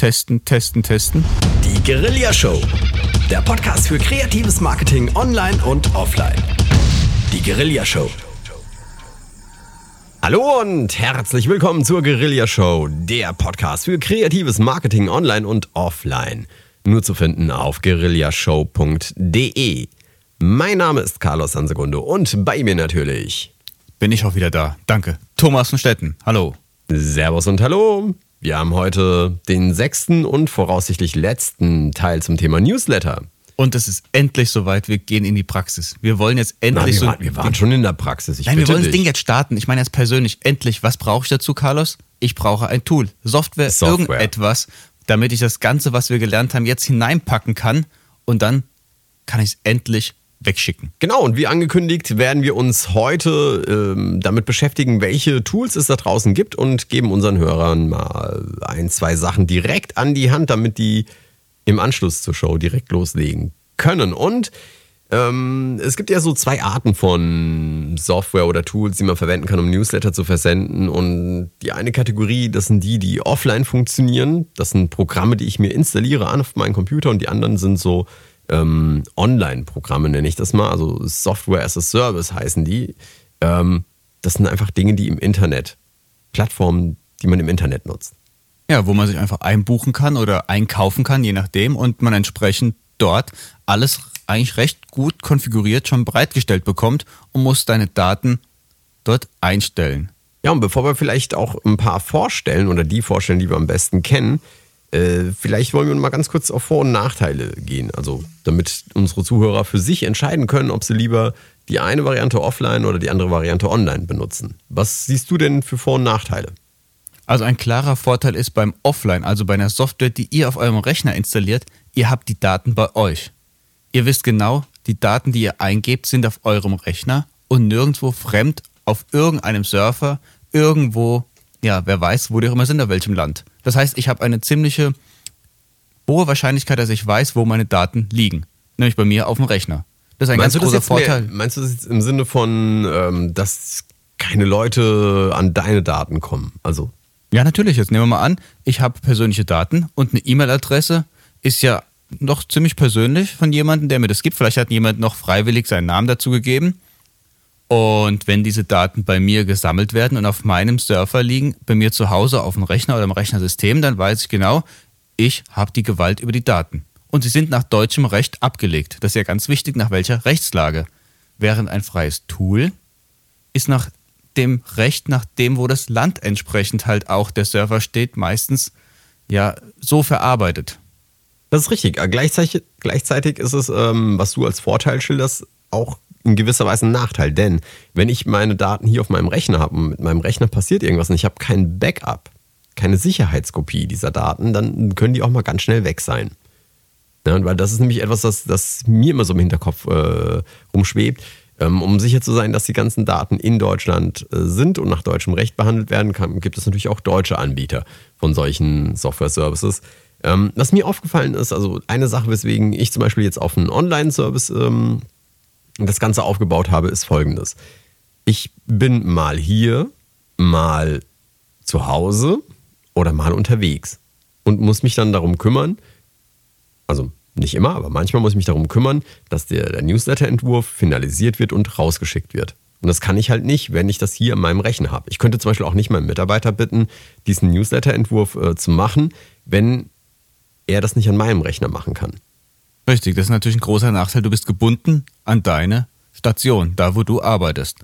Testen, testen, testen. Die Guerilla Show. Der Podcast für kreatives Marketing online und offline. Die Guerilla Show. Hallo und herzlich willkommen zur Guerilla Show, der Podcast für kreatives Marketing online und offline. Nur zu finden auf guerillashow.de. Mein Name ist Carlos Sansegundo und bei mir natürlich bin ich auch wieder da. Danke. Thomas von Stetten. Hallo. Servus und hallo. Wir haben heute den sechsten und voraussichtlich letzten Teil zum Thema Newsletter. Und es ist endlich soweit, wir gehen in die Praxis. Wir wollen jetzt endlich Nein, wir, so. waren, wir waren schon in der Praxis. Ich Nein, wir wollen das Ding jetzt starten. Ich meine jetzt persönlich, endlich, was brauche ich dazu, Carlos? Ich brauche ein Tool, Software, Software, irgendetwas, damit ich das Ganze, was wir gelernt haben, jetzt hineinpacken kann und dann kann ich es endlich wegschicken. Genau, und wie angekündigt werden wir uns heute ähm, damit beschäftigen, welche Tools es da draußen gibt und geben unseren Hörern mal ein, zwei Sachen direkt an die Hand, damit die im Anschluss zur Show direkt loslegen können. Und ähm, es gibt ja so zwei Arten von Software oder Tools, die man verwenden kann, um Newsletter zu versenden. Und die eine Kategorie, das sind die, die offline funktionieren. Das sind Programme, die ich mir installiere auf meinen Computer und die anderen sind so ähm, Online-Programme, nenne ich das mal, also Software as a Service heißen die. Ähm, das sind einfach Dinge, die im Internet, Plattformen, die man im Internet nutzt. Ja, wo man sich einfach einbuchen kann oder einkaufen kann, je nachdem, und man entsprechend dort alles eigentlich recht gut konfiguriert schon bereitgestellt bekommt und muss deine Daten dort einstellen. Ja, und bevor wir vielleicht auch ein paar vorstellen oder die vorstellen, die wir am besten kennen, äh, vielleicht wollen wir mal ganz kurz auf Vor- und Nachteile gehen. Also, damit unsere Zuhörer für sich entscheiden können, ob sie lieber die eine Variante offline oder die andere Variante online benutzen. Was siehst du denn für Vor- und Nachteile? Also ein klarer Vorteil ist beim Offline, also bei einer Software, die ihr auf eurem Rechner installiert, ihr habt die Daten bei euch. Ihr wisst genau, die Daten, die ihr eingebt, sind auf eurem Rechner und nirgendwo fremd auf irgendeinem Surfer, irgendwo, ja, wer weiß, wo die auch immer sind, auf welchem Land. Das heißt, ich habe eine ziemliche hohe Wahrscheinlichkeit, dass ich weiß, wo meine Daten liegen. Nämlich bei mir auf dem Rechner. Das ist ein meinst ganz großer Vorteil. Mehr, meinst du das jetzt im Sinne von, ähm, dass keine Leute an deine Daten kommen? Also. Ja, natürlich. Jetzt nehmen wir mal an, ich habe persönliche Daten und eine E-Mail-Adresse ist ja noch ziemlich persönlich von jemandem, der mir das gibt. Vielleicht hat jemand noch freiwillig seinen Namen dazu gegeben. Und wenn diese Daten bei mir gesammelt werden und auf meinem Surfer liegen, bei mir zu Hause auf dem Rechner oder im Rechnersystem, dann weiß ich genau, ich habe die Gewalt über die Daten. Und sie sind nach deutschem Recht abgelegt. Das ist ja ganz wichtig, nach welcher Rechtslage. Während ein freies Tool ist nach dem Recht, nach dem, wo das Land entsprechend halt auch der Server steht, meistens ja so verarbeitet. Das ist richtig. Gleichzeitig, gleichzeitig ist es, ähm, was du als Vorteil schilderst, auch in gewisser Weise ein Nachteil, denn wenn ich meine Daten hier auf meinem Rechner habe und mit meinem Rechner passiert irgendwas und ich habe kein Backup, keine Sicherheitskopie dieser Daten, dann können die auch mal ganz schnell weg sein. Ja, weil das ist nämlich etwas, das, das mir immer so im Hinterkopf äh, rumschwebt. Ähm, um sicher zu sein, dass die ganzen Daten in Deutschland äh, sind und nach deutschem Recht behandelt werden kann, gibt es natürlich auch deutsche Anbieter von solchen Software-Services. Ähm, was mir aufgefallen ist, also eine Sache, weswegen ich zum Beispiel jetzt auf einen Online-Service ähm, das Ganze aufgebaut habe, ist folgendes. Ich bin mal hier, mal zu Hause oder mal unterwegs und muss mich dann darum kümmern, also nicht immer, aber manchmal muss ich mich darum kümmern, dass der, der Newsletter-Entwurf finalisiert wird und rausgeschickt wird. Und das kann ich halt nicht, wenn ich das hier in meinem Rechner habe. Ich könnte zum Beispiel auch nicht meinen Mitarbeiter bitten, diesen Newsletter-Entwurf äh, zu machen, wenn er das nicht an meinem Rechner machen kann. Richtig, das ist natürlich ein großer Nachteil. Du bist gebunden an deine Station, da wo du arbeitest.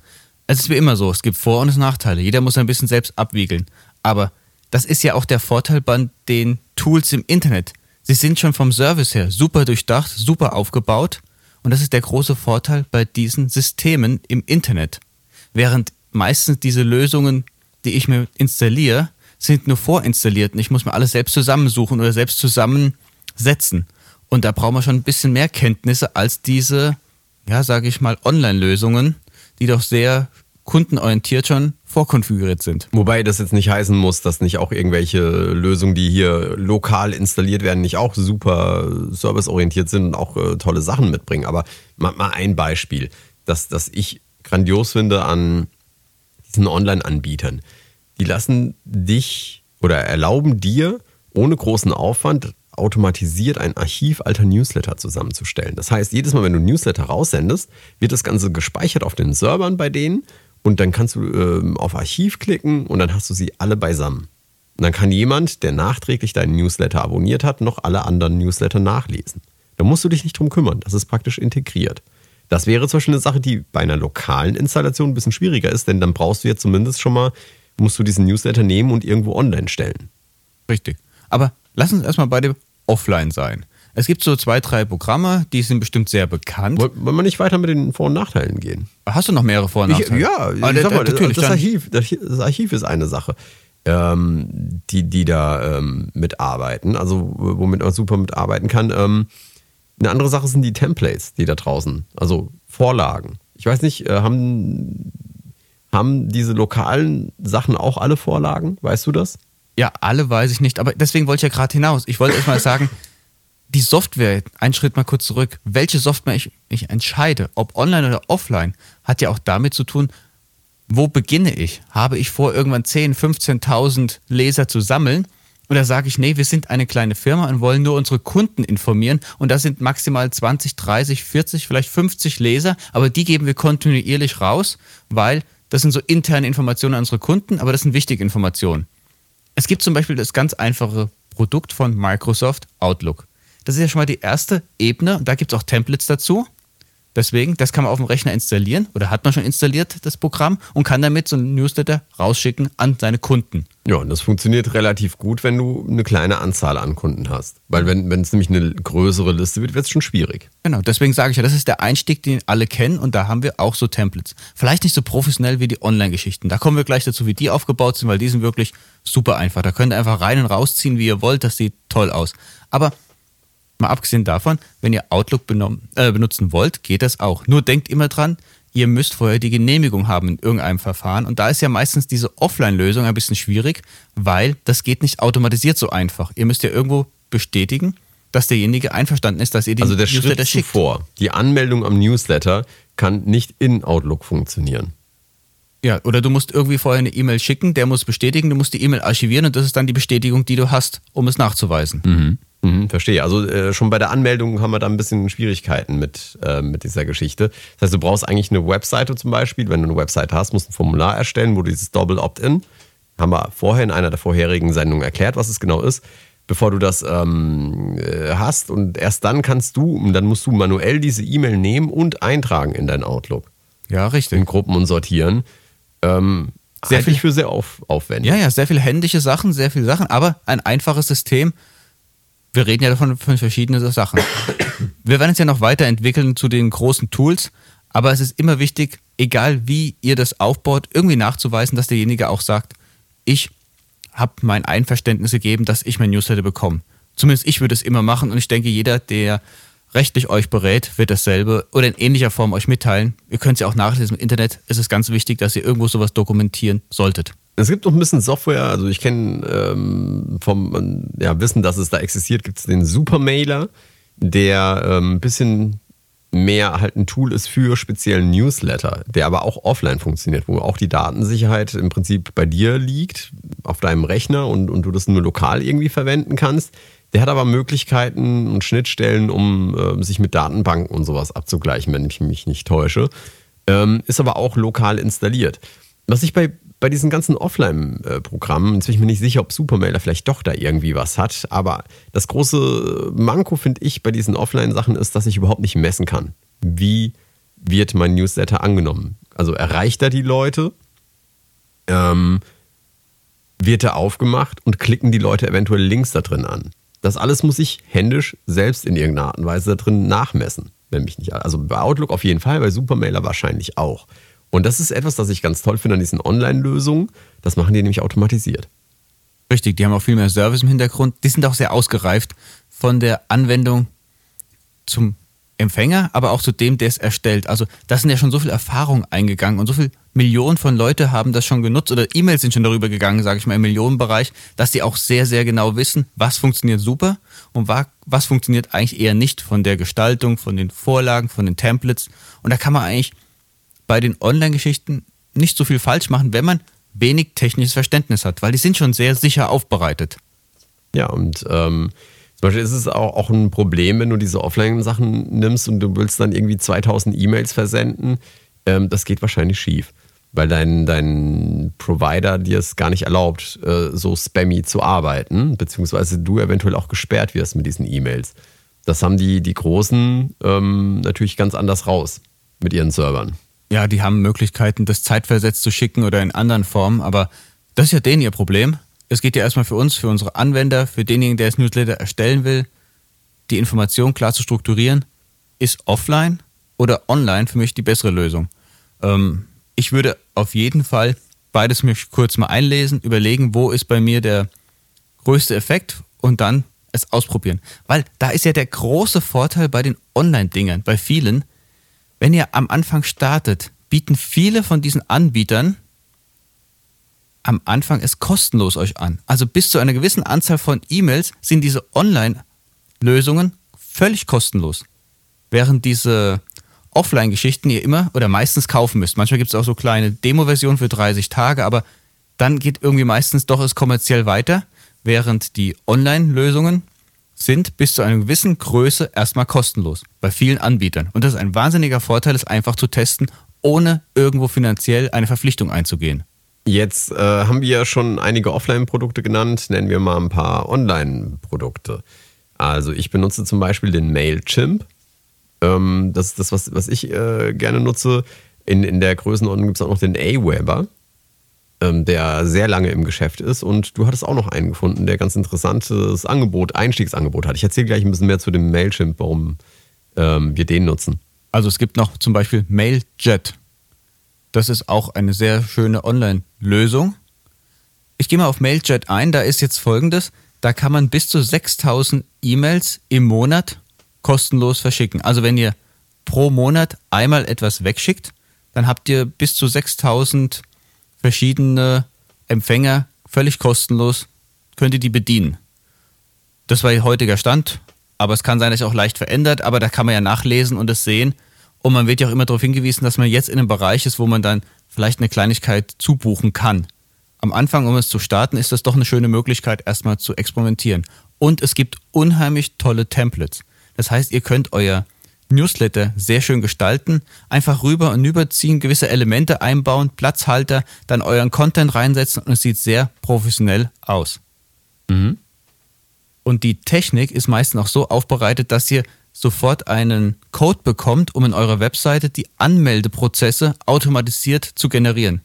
Es ist wie immer so, es gibt Vor- und Nachteile. Jeder muss ein bisschen selbst abwiegeln. Aber das ist ja auch der Vorteil bei den Tools im Internet. Sie sind schon vom Service her super durchdacht, super aufgebaut. Und das ist der große Vorteil bei diesen Systemen im Internet. Während meistens diese Lösungen, die ich mir installiere, sind nur vorinstalliert und ich muss mir alles selbst zusammensuchen oder selbst zusammensetzen. Und da brauchen wir schon ein bisschen mehr Kenntnisse als diese, ja, sage ich mal, Online-Lösungen, die doch sehr kundenorientiert schon vorkonfiguriert sind. Wobei das jetzt nicht heißen muss, dass nicht auch irgendwelche Lösungen, die hier lokal installiert werden, nicht auch super serviceorientiert sind und auch äh, tolle Sachen mitbringen. Aber mal, mal ein Beispiel, das, das ich grandios finde an diesen Online-Anbietern. Die lassen dich oder erlauben dir ohne großen Aufwand automatisiert ein Archiv alter Newsletter zusammenzustellen. Das heißt, jedes Mal, wenn du Newsletter raussendest, wird das Ganze gespeichert auf den Servern bei denen und dann kannst du äh, auf Archiv klicken und dann hast du sie alle beisammen. Und dann kann jemand, der nachträglich deinen Newsletter abonniert hat, noch alle anderen Newsletter nachlesen. Da musst du dich nicht drum kümmern. Das ist praktisch integriert. Das wäre zum Beispiel eine Sache, die bei einer lokalen Installation ein bisschen schwieriger ist, denn dann brauchst du jetzt zumindest schon mal, musst du diesen Newsletter nehmen und irgendwo online stellen. Richtig. Aber lass uns erstmal bei dem Offline sein. Es gibt so zwei, drei Programme, die sind bestimmt sehr bekannt. Wollen wir nicht weiter mit den Vor- und Nachteilen gehen? Hast du noch mehrere Vor- und Nachteile? Ich, ja, ich sag mal, natürlich. Das Archiv, das Archiv ist eine Sache, ähm, die, die da ähm, mitarbeiten, also womit man super mitarbeiten kann. Ähm, eine andere Sache sind die Templates, die da draußen, also Vorlagen. Ich weiß nicht, äh, haben, haben diese lokalen Sachen auch alle Vorlagen? Weißt du das? Ja, alle weiß ich nicht, aber deswegen wollte ich ja gerade hinaus. Ich wollte erst mal sagen, die Software, einen Schritt mal kurz zurück, welche Software ich, ich entscheide, ob online oder offline, hat ja auch damit zu tun, wo beginne ich? Habe ich vor, irgendwann 10, 15.000 Leser zu sammeln? Oder sage ich, nee, wir sind eine kleine Firma und wollen nur unsere Kunden informieren und das sind maximal 20, 30, 40, vielleicht 50 Leser, aber die geben wir kontinuierlich raus, weil das sind so interne Informationen an unsere Kunden, aber das sind wichtige Informationen. Es gibt zum Beispiel das ganz einfache Produkt von Microsoft Outlook. Das ist ja schon mal die erste Ebene. Da gibt es auch Templates dazu. Deswegen, das kann man auf dem Rechner installieren oder hat man schon installiert, das Programm, und kann damit so ein Newsletter rausschicken an seine Kunden. Ja, und das funktioniert relativ gut, wenn du eine kleine Anzahl an Kunden hast. Weil wenn, es nämlich eine größere Liste wird, wird es schon schwierig. Genau, deswegen sage ich ja, das ist der Einstieg, den alle kennen und da haben wir auch so Templates. Vielleicht nicht so professionell wie die Online-Geschichten. Da kommen wir gleich dazu, wie die aufgebaut sind, weil die sind wirklich super einfach. Da könnt ihr einfach rein und rausziehen, wie ihr wollt. Das sieht toll aus. Aber Mal abgesehen davon, wenn ihr Outlook äh, benutzen wollt, geht das auch. Nur denkt immer dran, ihr müsst vorher die Genehmigung haben in irgendeinem Verfahren. Und da ist ja meistens diese Offline-Lösung ein bisschen schwierig, weil das geht nicht automatisiert so einfach. Ihr müsst ja irgendwo bestätigen, dass derjenige einverstanden ist, dass ihr die also der Newsletter Schritt schickt. Zuvor, die Anmeldung am Newsletter kann nicht in Outlook funktionieren. Ja, oder du musst irgendwie vorher eine E-Mail schicken, der muss bestätigen, du musst die E-Mail archivieren und das ist dann die Bestätigung, die du hast, um es nachzuweisen. Mhm. Mhm, verstehe. Also äh, schon bei der Anmeldung haben wir da ein bisschen Schwierigkeiten mit, äh, mit dieser Geschichte. Das heißt, du brauchst eigentlich eine Webseite zum Beispiel. Wenn du eine Webseite hast, musst du ein Formular erstellen, wo du dieses Double Opt-in, haben wir vorher in einer der vorherigen Sendungen erklärt, was es genau ist, bevor du das ähm, äh, hast. Und erst dann kannst du, und dann musst du manuell diese E-Mail nehmen und eintragen in dein Outlook. Ja, richtig. In Gruppen und sortieren. Ähm, sehr viel für sehr auf, aufwendig. Ja, ja, sehr viele händische Sachen, sehr viele Sachen, aber ein einfaches System wir reden ja davon von verschiedenen Sachen. Wir werden es ja noch weiterentwickeln zu den großen Tools, aber es ist immer wichtig, egal wie ihr das aufbaut, irgendwie nachzuweisen, dass derjenige auch sagt, ich habe mein Einverständnis gegeben, dass ich mein Newsletter bekomme. Zumindest ich würde es immer machen und ich denke, jeder, der rechtlich euch berät, wird dasselbe oder in ähnlicher Form euch mitteilen. Ihr könnt es ja auch nachlesen im Internet. Es ist ganz wichtig, dass ihr irgendwo sowas dokumentieren solltet. Es gibt noch ein bisschen Software, also ich kenne ähm, vom ja, Wissen, dass es da existiert, gibt es den Supermailer, der ähm, ein bisschen mehr halt ein Tool ist für speziellen Newsletter, der aber auch offline funktioniert, wo auch die Datensicherheit im Prinzip bei dir liegt, auf deinem Rechner und, und du das nur lokal irgendwie verwenden kannst. Der hat aber Möglichkeiten und Schnittstellen, um äh, sich mit Datenbanken und sowas abzugleichen, wenn ich mich nicht täusche. Ähm, ist aber auch lokal installiert. Was ich bei bei diesen ganzen Offline-Programmen, jetzt bin ich mir nicht sicher, ob Supermailer vielleicht doch da irgendwie was hat, aber das große Manko, finde ich, bei diesen Offline-Sachen ist, dass ich überhaupt nicht messen kann. Wie wird mein Newsletter angenommen? Also erreicht er die Leute? Ähm, wird er aufgemacht und klicken die Leute eventuell Links da drin an? Das alles muss ich händisch selbst in irgendeiner Art und Weise da drin nachmessen. Wenn mich nicht, also bei Outlook auf jeden Fall, bei Supermailer wahrscheinlich auch. Und das ist etwas, das ich ganz toll finde an diesen Online-Lösungen. Das machen die nämlich automatisiert. Richtig, die haben auch viel mehr Service im Hintergrund. Die sind auch sehr ausgereift von der Anwendung zum Empfänger, aber auch zu dem, der es erstellt. Also da sind ja schon so viel Erfahrung eingegangen und so viele Millionen von Leute haben das schon genutzt oder E-Mails sind schon darüber gegangen, sage ich mal, im Millionenbereich, dass die auch sehr, sehr genau wissen, was funktioniert super und was funktioniert eigentlich eher nicht von der Gestaltung, von den Vorlagen, von den Templates. Und da kann man eigentlich bei den Online-Geschichten nicht so viel falsch machen, wenn man wenig technisches Verständnis hat, weil die sind schon sehr sicher aufbereitet. Ja, und ähm, zum Beispiel ist es auch, auch ein Problem, wenn du diese Offline-Sachen nimmst und du willst dann irgendwie 2000 E-Mails versenden. Ähm, das geht wahrscheinlich schief, weil dein, dein Provider dir es gar nicht erlaubt, äh, so spammy zu arbeiten, beziehungsweise du eventuell auch gesperrt wirst mit diesen E-Mails. Das haben die, die Großen ähm, natürlich ganz anders raus mit ihren Servern. Ja, die haben Möglichkeiten, das zeitversetzt zu schicken oder in anderen Formen, aber das ist ja denen ihr Problem. Es geht ja erstmal für uns, für unsere Anwender, für denjenigen, der das Newsletter erstellen will, die Information klar zu strukturieren. Ist offline oder online für mich die bessere Lösung? Ähm, ich würde auf jeden Fall beides mich kurz mal einlesen, überlegen, wo ist bei mir der größte Effekt und dann es ausprobieren. Weil da ist ja der große Vorteil bei den Online-Dingern, bei vielen, wenn ihr am Anfang startet, bieten viele von diesen Anbietern am Anfang es kostenlos euch an. Also bis zu einer gewissen Anzahl von E-Mails sind diese Online-Lösungen völlig kostenlos. Während diese Offline-Geschichten ihr immer oder meistens kaufen müsst. Manchmal gibt es auch so kleine Demo-Versionen für 30 Tage, aber dann geht irgendwie meistens doch es kommerziell weiter, während die Online-Lösungen sind bis zu einer gewissen Größe erstmal kostenlos bei vielen Anbietern. Und das ist ein wahnsinniger Vorteil, es einfach zu testen, ohne irgendwo finanziell eine Verpflichtung einzugehen. Jetzt äh, haben wir ja schon einige Offline-Produkte genannt, nennen wir mal ein paar Online-Produkte. Also ich benutze zum Beispiel den Mailchimp. Ähm, das ist das, was, was ich äh, gerne nutze. In, in der Größenordnung gibt es auch noch den Aweber, ähm, der sehr lange im Geschäft ist. Und du hattest auch noch einen gefunden, der ganz interessantes Angebot, Einstiegsangebot hat. Ich erzähle gleich ein bisschen mehr zu dem Mailchimp, warum ähm, wir den nutzen. Also es gibt noch zum Beispiel Mailjet. Das ist auch eine sehr schöne Online-Lösung. Ich gehe mal auf Mailjet ein, da ist jetzt folgendes. Da kann man bis zu 6000 E-Mails im Monat kostenlos verschicken. Also wenn ihr pro Monat einmal etwas wegschickt, dann habt ihr bis zu 6000 verschiedene Empfänger völlig kostenlos, könnt ihr die bedienen. Das war ihr heutiger Stand, aber es kann sein, dass sich auch leicht verändert, aber da kann man ja nachlesen und es sehen. Und man wird ja auch immer darauf hingewiesen, dass man jetzt in einem Bereich ist, wo man dann vielleicht eine Kleinigkeit zubuchen kann. Am Anfang, um es zu starten, ist das doch eine schöne Möglichkeit, erstmal zu experimentieren. Und es gibt unheimlich tolle Templates. Das heißt, ihr könnt euer Newsletter sehr schön gestalten, einfach rüber und überziehen, gewisse Elemente einbauen, Platzhalter, dann euren Content reinsetzen und es sieht sehr professionell aus. Mhm. Und die Technik ist meistens auch so aufbereitet, dass ihr sofort einen Code bekommt, um in eurer Webseite die Anmeldeprozesse automatisiert zu generieren.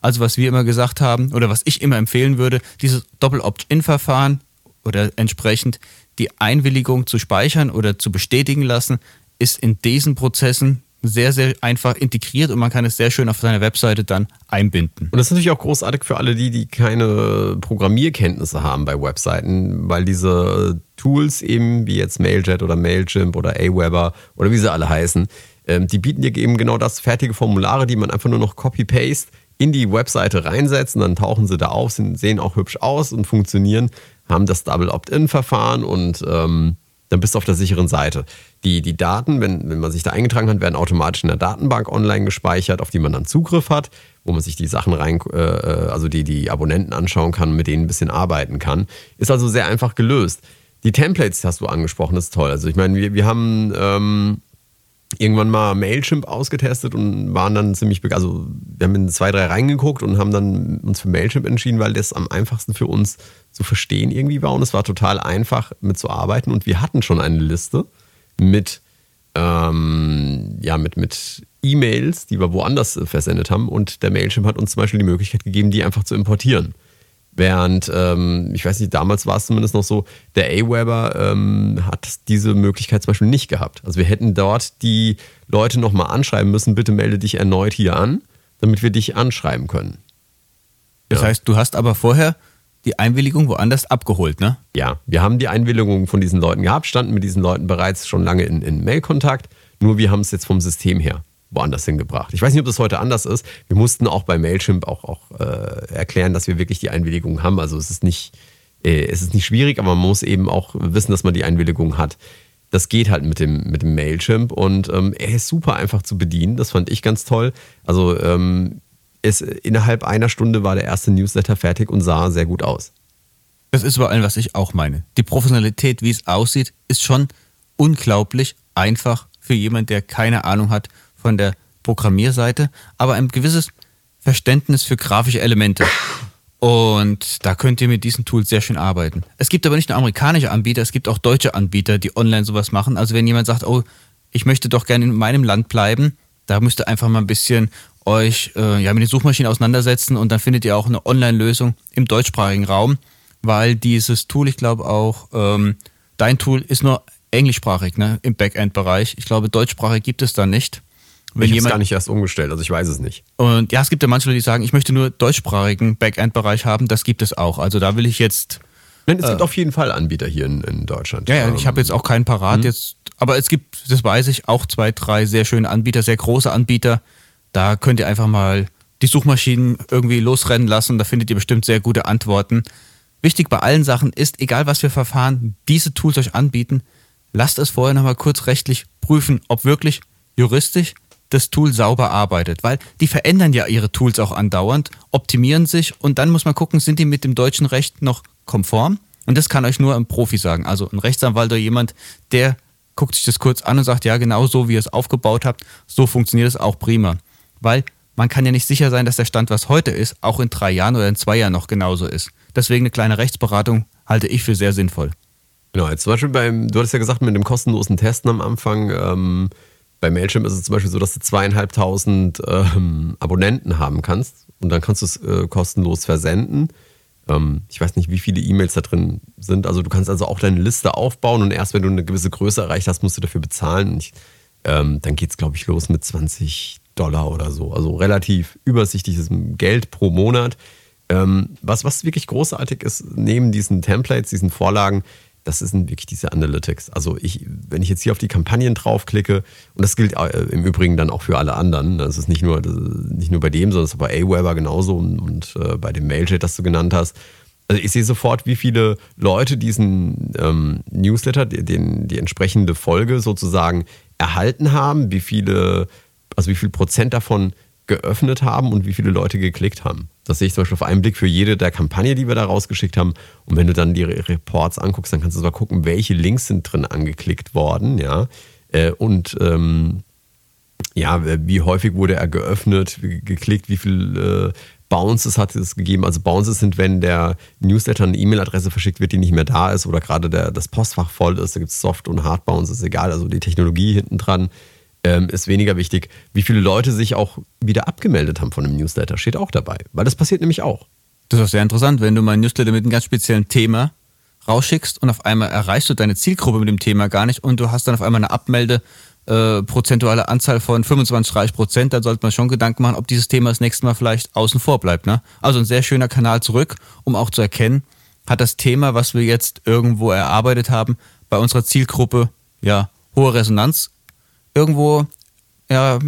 Also was wir immer gesagt haben oder was ich immer empfehlen würde, dieses Doppel-Opt-in-Verfahren oder entsprechend die Einwilligung zu speichern oder zu bestätigen lassen, ist in diesen Prozessen sehr, sehr einfach integriert und man kann es sehr schön auf seiner Webseite dann einbinden. Und das ist natürlich auch großartig für alle die, die keine Programmierkenntnisse haben bei Webseiten, weil diese Tools eben wie jetzt Mailjet oder Mailchimp oder Aweber oder wie sie alle heißen, ähm, die bieten dir eben genau das, fertige Formulare, die man einfach nur noch copy-paste in die Webseite reinsetzt und dann tauchen sie da auf, sehen auch hübsch aus und funktionieren, haben das Double Opt-in-Verfahren und ähm, dann bist du auf der sicheren Seite. Die, die Daten, wenn, wenn man sich da eingetragen hat, werden automatisch in der Datenbank online gespeichert, auf die man dann Zugriff hat, wo man sich die Sachen rein, äh, äh, also die, die Abonnenten anschauen kann, mit denen ein bisschen arbeiten kann. Ist also sehr einfach gelöst. Die Templates hast du angesprochen, ist toll. Also ich meine, wir, wir haben ähm, irgendwann mal Mailchimp ausgetestet und waren dann ziemlich. Also wir haben in zwei, drei reingeguckt und haben dann uns für Mailchimp entschieden, weil das am einfachsten für uns zu verstehen irgendwie war und es war total einfach mitzuarbeiten und wir hatten schon eine Liste mit ähm, ja mit mit E-Mails, die wir woanders versendet haben und der Mailchimp hat uns zum Beispiel die Möglichkeit gegeben, die einfach zu importieren. Während, ähm, ich weiß nicht, damals war es zumindest noch so, der Aweber ähm, hat diese Möglichkeit zum Beispiel nicht gehabt. Also wir hätten dort die Leute nochmal anschreiben müssen, bitte melde dich erneut hier an, damit wir dich anschreiben können. Das ja. heißt, du hast aber vorher die Einwilligung woanders abgeholt, ne? Ja, wir haben die Einwilligung von diesen Leuten gehabt, standen mit diesen Leuten bereits schon lange in, in Mailkontakt, nur wir haben es jetzt vom System her woanders hingebracht. Ich weiß nicht, ob das heute anders ist. Wir mussten auch bei Mailchimp auch, auch äh, erklären, dass wir wirklich die Einwilligung haben. Also es ist nicht, äh, es ist nicht schwierig, aber man muss eben auch wissen, dass man die Einwilligung hat. Das geht halt mit dem, mit dem Mailchimp und ähm, er ist super einfach zu bedienen. Das fand ich ganz toll. Also ähm, es, innerhalb einer Stunde war der erste Newsletter fertig und sah sehr gut aus. Das ist bei allem, was ich auch meine. Die Professionalität, wie es aussieht, ist schon unglaublich einfach für jemand, der keine Ahnung hat von der Programmierseite, aber ein gewisses Verständnis für grafische Elemente. Und da könnt ihr mit diesen Tools sehr schön arbeiten. Es gibt aber nicht nur amerikanische Anbieter, es gibt auch deutsche Anbieter, die online sowas machen. Also wenn jemand sagt, oh, ich möchte doch gerne in meinem Land bleiben, da müsst ihr einfach mal ein bisschen euch äh, ja, mit den Suchmaschinen auseinandersetzen und dann findet ihr auch eine Online-Lösung im deutschsprachigen Raum, weil dieses Tool, ich glaube auch, ähm, dein Tool ist nur englischsprachig ne, im Backend-Bereich. Ich glaube, deutschsprachig gibt es da nicht. Wenn ich habe gar nicht erst umgestellt, also ich weiß es nicht. Und ja, es gibt ja manche, die sagen, ich möchte nur deutschsprachigen Backend-Bereich haben. Das gibt es auch. Also da will ich jetzt. Nein, es äh, gibt auf jeden Fall Anbieter hier in, in Deutschland. Ja, ja ich habe jetzt auch keinen parat. Mhm. Jetzt, aber es gibt, das weiß ich, auch zwei, drei sehr schöne Anbieter, sehr große Anbieter. Da könnt ihr einfach mal die Suchmaschinen irgendwie losrennen lassen. Da findet ihr bestimmt sehr gute Antworten. Wichtig bei allen Sachen ist, egal was für Verfahren diese Tools euch anbieten, lasst es vorher nochmal kurz rechtlich prüfen, ob wirklich juristisch das Tool sauber arbeitet, weil die verändern ja ihre Tools auch andauernd, optimieren sich und dann muss man gucken, sind die mit dem deutschen Recht noch konform? Und das kann euch nur ein Profi sagen, also ein Rechtsanwalt oder jemand, der guckt sich das kurz an und sagt, ja, genau so wie ihr es aufgebaut habt, so funktioniert es auch prima. Weil man kann ja nicht sicher sein, dass der Stand, was heute ist, auch in drei Jahren oder in zwei Jahren noch genauso ist. Deswegen eine kleine Rechtsberatung halte ich für sehr sinnvoll. Genau, jetzt zum Beispiel beim, du hattest ja gesagt, mit dem kostenlosen Testen am Anfang, ähm, bei Mailchimp ist es zum Beispiel so, dass du zweieinhalbtausend ähm, Abonnenten haben kannst und dann kannst du es äh, kostenlos versenden. Ähm, ich weiß nicht, wie viele E-Mails da drin sind. Also du kannst also auch deine Liste aufbauen und erst wenn du eine gewisse Größe erreicht hast, musst du dafür bezahlen. Ich, ähm, dann geht es, glaube ich, los mit 20 Dollar oder so. Also relativ übersichtliches Geld pro Monat. Ähm, was, was wirklich großartig ist, neben diesen Templates, diesen Vorlagen, das sind wirklich diese Analytics. Also ich, wenn ich jetzt hier auf die Kampagnen draufklicke, und das gilt äh, im Übrigen dann auch für alle anderen, das ist nicht nur, nicht nur bei dem, sondern es ist bei Aweber genauso und, und äh, bei dem Mailjet, das du genannt hast. Also ich sehe sofort, wie viele Leute diesen ähm, Newsletter, den, die entsprechende Folge sozusagen erhalten haben, wie viele, also wie viel Prozent davon geöffnet haben und wie viele Leute geklickt haben. Das sehe ich zum Beispiel auf einen Blick für jede der Kampagne, die wir da rausgeschickt haben. Und wenn du dann die Reports anguckst, dann kannst du sogar gucken, welche Links sind drin angeklickt worden, ja. Äh, und ähm, ja, wie häufig wurde er geöffnet, geklickt, wie viel äh, Bounces hat es gegeben. Also Bounces sind, wenn der Newsletter eine E-Mail-Adresse verschickt wird, die nicht mehr da ist oder gerade der, das Postfach voll ist. Da gibt es Soft- und Hard-Bounces, egal. Also die Technologie hinten dran ähm, ist weniger wichtig. Wie viele Leute sich auch wieder abgemeldet haben von einem Newsletter, steht auch dabei. Weil das passiert nämlich auch. Das ist auch sehr interessant, wenn du mal ein Newsletter mit einem ganz speziellen Thema rausschickst und auf einmal erreichst du deine Zielgruppe mit dem Thema gar nicht und du hast dann auf einmal eine Abmelde äh, prozentuale Anzahl von 25, 30 Prozent, dann sollte man schon Gedanken machen, ob dieses Thema das nächste Mal vielleicht außen vor bleibt. Ne? Also ein sehr schöner Kanal zurück, um auch zu erkennen, hat das Thema, was wir jetzt irgendwo erarbeitet haben, bei unserer Zielgruppe ja hohe Resonanz irgendwo ja,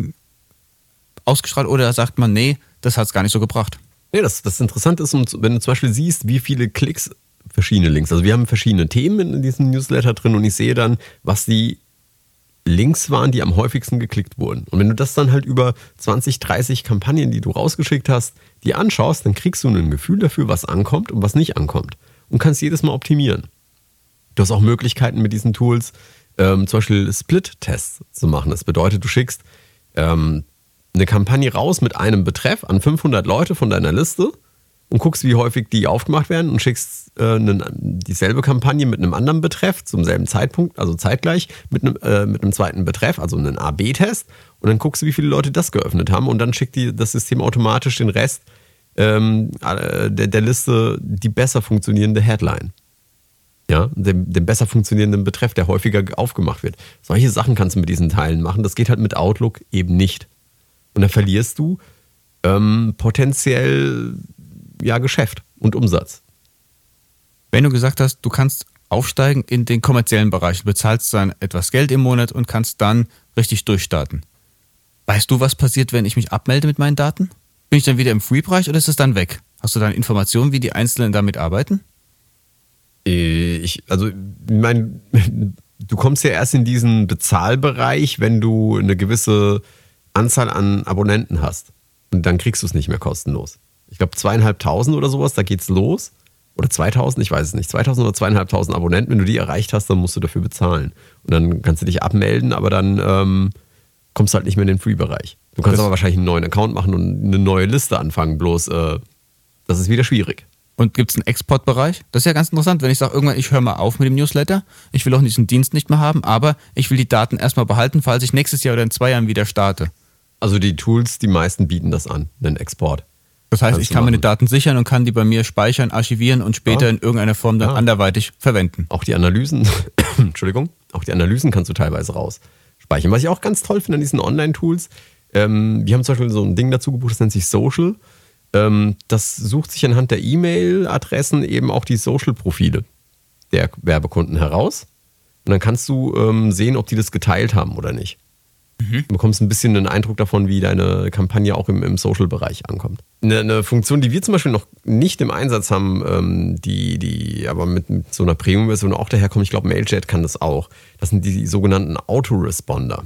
ausgestrahlt oder sagt man, nee, das hat es gar nicht so gebracht? Nee, das, das Interessante ist, wenn du zum Beispiel siehst, wie viele Klicks verschiedene Links, also wir haben verschiedene Themen in diesem Newsletter drin und ich sehe dann, was die Links waren, die am häufigsten geklickt wurden. Und wenn du das dann halt über 20, 30 Kampagnen, die du rausgeschickt hast, dir anschaust, dann kriegst du ein Gefühl dafür, was ankommt und was nicht ankommt. Und kannst jedes Mal optimieren. Du hast auch Möglichkeiten mit diesen Tools, ähm, zum Beispiel Split-Tests zu machen. Das bedeutet, du schickst ähm, eine Kampagne raus mit einem Betreff an 500 Leute von deiner Liste und guckst, wie häufig die aufgemacht werden und schickst äh, einen, dieselbe Kampagne mit einem anderen Betreff zum selben Zeitpunkt, also zeitgleich, mit einem, äh, mit einem zweiten Betreff, also einen A-B-Test. Und dann guckst du, wie viele Leute das geöffnet haben und dann schickt die, das System automatisch den Rest ähm, äh, der, der Liste die besser funktionierende Headline ja, dem, dem besser funktionierenden Betreff, der häufiger aufgemacht wird. Solche Sachen kannst du mit diesen Teilen machen. Das geht halt mit Outlook eben nicht. Und dann verlierst du ähm, potenziell ja Geschäft und Umsatz. Wenn du gesagt hast, du kannst aufsteigen in den kommerziellen Bereich, du bezahlst dann etwas Geld im Monat und kannst dann richtig durchstarten. Weißt du, was passiert, wenn ich mich abmelde mit meinen Daten? Bin ich dann wieder im Free-Bereich oder ist es dann weg? Hast du dann Informationen, wie die Einzelnen damit arbeiten? Äh, ich, also, ich meine, du kommst ja erst in diesen Bezahlbereich, wenn du eine gewisse Anzahl an Abonnenten hast. Und dann kriegst du es nicht mehr kostenlos. Ich glaube, zweieinhalbtausend oder sowas, da geht's los. oder 2000, ich weiß es nicht, 2000 oder 2500 Abonnenten, wenn du die erreicht hast, dann musst du dafür bezahlen. Und dann kannst du dich abmelden, aber dann ähm, kommst du halt nicht mehr in den Free-Bereich. Du kannst Das- aber wahrscheinlich einen neuen Account machen und eine neue Liste anfangen, bloß äh, das ist wieder schwierig. Und gibt es einen Exportbereich? Das ist ja ganz interessant, wenn ich sage, irgendwann, ich höre mal auf mit dem Newsletter, ich will auch diesen Dienst nicht mehr haben, aber ich will die Daten erstmal behalten, falls ich nächstes Jahr oder in zwei Jahren wieder starte. Also die Tools, die meisten bieten das an, einen Export. Das heißt, Kannst ich kann meine machen. Daten sichern und kann die bei mir speichern, archivieren und später Ja. in irgendeiner Form dann Ja. anderweitig verwenden. Auch die Analysen, Entschuldigung, auch die Analysen kannst du teilweise raus speichern. Was ich auch ganz toll finde an diesen Online-Tools, ähm, wir haben zum Beispiel so ein Ding dazu gebucht, das nennt sich Social. Ähm, das sucht sich anhand der E-Mail-Adressen eben auch die Social-Profile der Werbekunden heraus. Und dann kannst du ähm, sehen, ob die das geteilt haben oder nicht. Du bekommst ein bisschen einen Eindruck davon, wie deine Kampagne auch im, im Social-Bereich ankommt. Eine, eine Funktion, die wir zum Beispiel noch nicht im Einsatz haben, ähm, die, die aber mit, mit so einer Premium-Version auch daherkommt, ich glaube, Mailjet kann das auch. Das sind die sogenannten Autoresponder.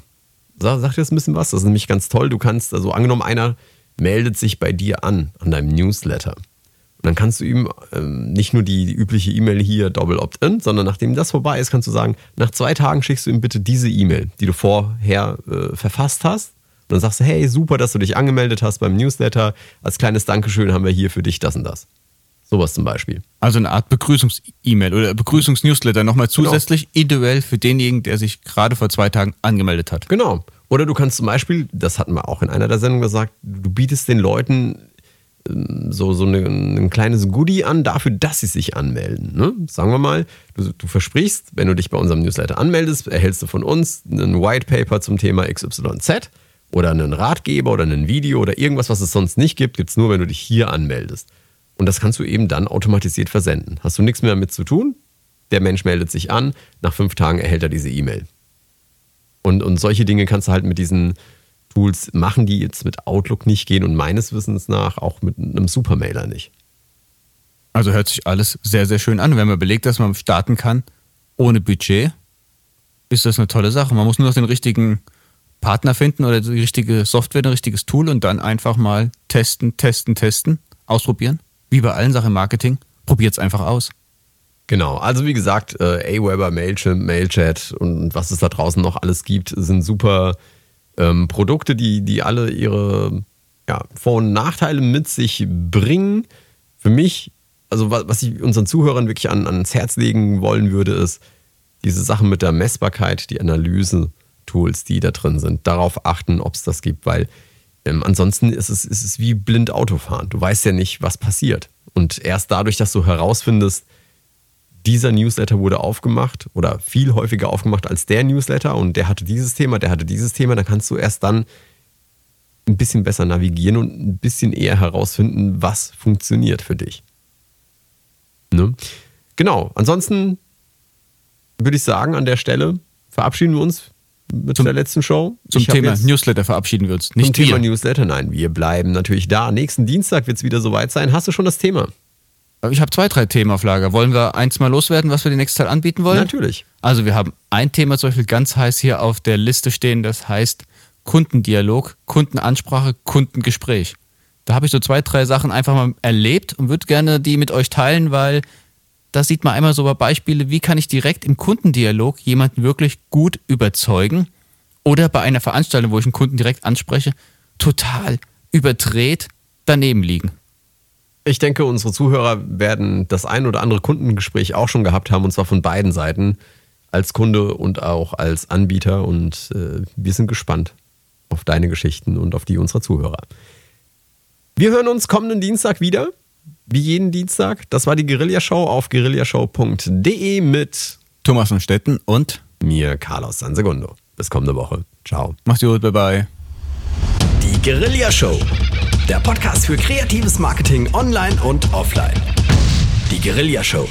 Sa- Sagt dir das ein bisschen was? Das ist nämlich ganz toll. Du kannst, also angenommen, einer meldet sich bei dir an, an deinem Newsletter. Und dann kannst du ihm ähm, nicht nur die, die übliche E-Mail hier Double Opt-in, sondern nachdem das vorbei ist, kannst du sagen, nach zwei Tagen schickst du ihm bitte diese E-Mail, die du vorher äh, verfasst hast. Und dann sagst du, hey, super, dass du dich angemeldet hast beim Newsletter. Als kleines Dankeschön haben wir hier für dich das und das. Sowas zum Beispiel. Also eine Art Begrüßungs-E-Mail oder Begrüßungsnewsletter nochmal Genau. zusätzlich, individuell für denjenigen, der sich gerade vor zwei Tagen angemeldet hat. Genau. Oder du kannst zum Beispiel, das hatten wir auch in einer der Sendungen gesagt, du bietest den Leuten ähm, so, so eine, ein kleines Goodie an dafür, dass sie sich anmelden. Ne? Sagen wir mal, du, du versprichst, wenn du dich bei unserem Newsletter anmeldest, erhältst du von uns ein White Paper zum Thema XYZ oder einen Ratgeber oder ein Video oder irgendwas, was es sonst nicht gibt, gibt es nur, wenn du dich hier anmeldest. Und das kannst du eben dann automatisiert versenden. Hast du nichts mehr damit zu tun? Der Mensch meldet sich an, nach fünf Tagen erhält er diese E-Mail. Und, und solche Dinge kannst du halt mit diesen Tools machen, die jetzt mit Outlook nicht gehen und meines Wissens nach auch mit einem Supermailer nicht. Also hört sich alles sehr, sehr schön an. Wenn man belegt, dass man starten kann ohne Budget, ist das eine tolle Sache. Man muss nur noch den richtigen Partner finden oder die richtige Software, ein richtiges Tool und dann einfach mal testen, testen, testen, ausprobieren. Wie bei allen Sachen im Marketing. Probiert es einfach aus. Genau, also wie gesagt, äh, Aweber, Mailchimp, Mailchat und was es da draußen noch alles gibt, sind super ähm, Produkte, die, die alle ihre ja, Vor- und Nachteile mit sich bringen. Für mich, also was, was ich unseren Zuhörern wirklich an, ans Herz legen wollen würde, ist diese Sachen mit der Messbarkeit, die Analyse-Tools, die da drin sind, darauf achten, ob es das gibt, weil ähm, ansonsten ist es, ist es wie blind Autofahren. Du weißt ja nicht, was passiert. Und erst dadurch, dass du herausfindest, dieser Newsletter wurde aufgemacht oder viel häufiger aufgemacht als der Newsletter und der hatte dieses Thema, der hatte dieses Thema, dann kannst du erst dann ein bisschen besser navigieren und ein bisschen eher herausfinden, was funktioniert für dich. Ne? Genau, ansonsten würde ich sagen, an der Stelle verabschieden wir uns mit Zum- der letzten Show. Zum Ich Thema Newsletter verabschieden wir uns. zum Nicht Thema wir. Newsletter, nein, wir bleiben natürlich da. Nächsten Dienstag wird es wieder soweit sein. Hast du schon das Thema? Ich habe zwei, drei Themen auf Lager. Wollen wir eins mal loswerden, was wir die nächste Zeit anbieten wollen? Natürlich. Also wir haben ein Thema zum Beispiel ganz heiß hier auf der Liste stehen, das heißt Kundendialog, Kundenansprache, Kundengespräch. Da habe ich so zwei, drei Sachen einfach mal erlebt und würde gerne die mit euch teilen, weil da sieht man einmal so bei Beispiele, wie kann ich direkt im Kundendialog jemanden wirklich gut überzeugen oder bei einer Veranstaltung, wo ich einen Kunden direkt anspreche, total überdreht daneben liegen. Ich denke, unsere Zuhörer werden das ein oder andere Kundengespräch auch schon gehabt haben, und zwar von beiden Seiten, als Kunde und auch als Anbieter. Und äh, wir sind gespannt auf deine Geschichten und auf die unserer Zuhörer. Wir hören uns kommenden Dienstag wieder, wie jeden Dienstag. Das war die Guerilla-Show auf guerillashow.de mit Thomas von Stetten und mir, Carlos Sansegundo. Bis kommende Woche. Ciao. macht's gut, bye bye. Die Guerilla Show. Der Podcast für kreatives Marketing online und offline. Die Guerilla Show.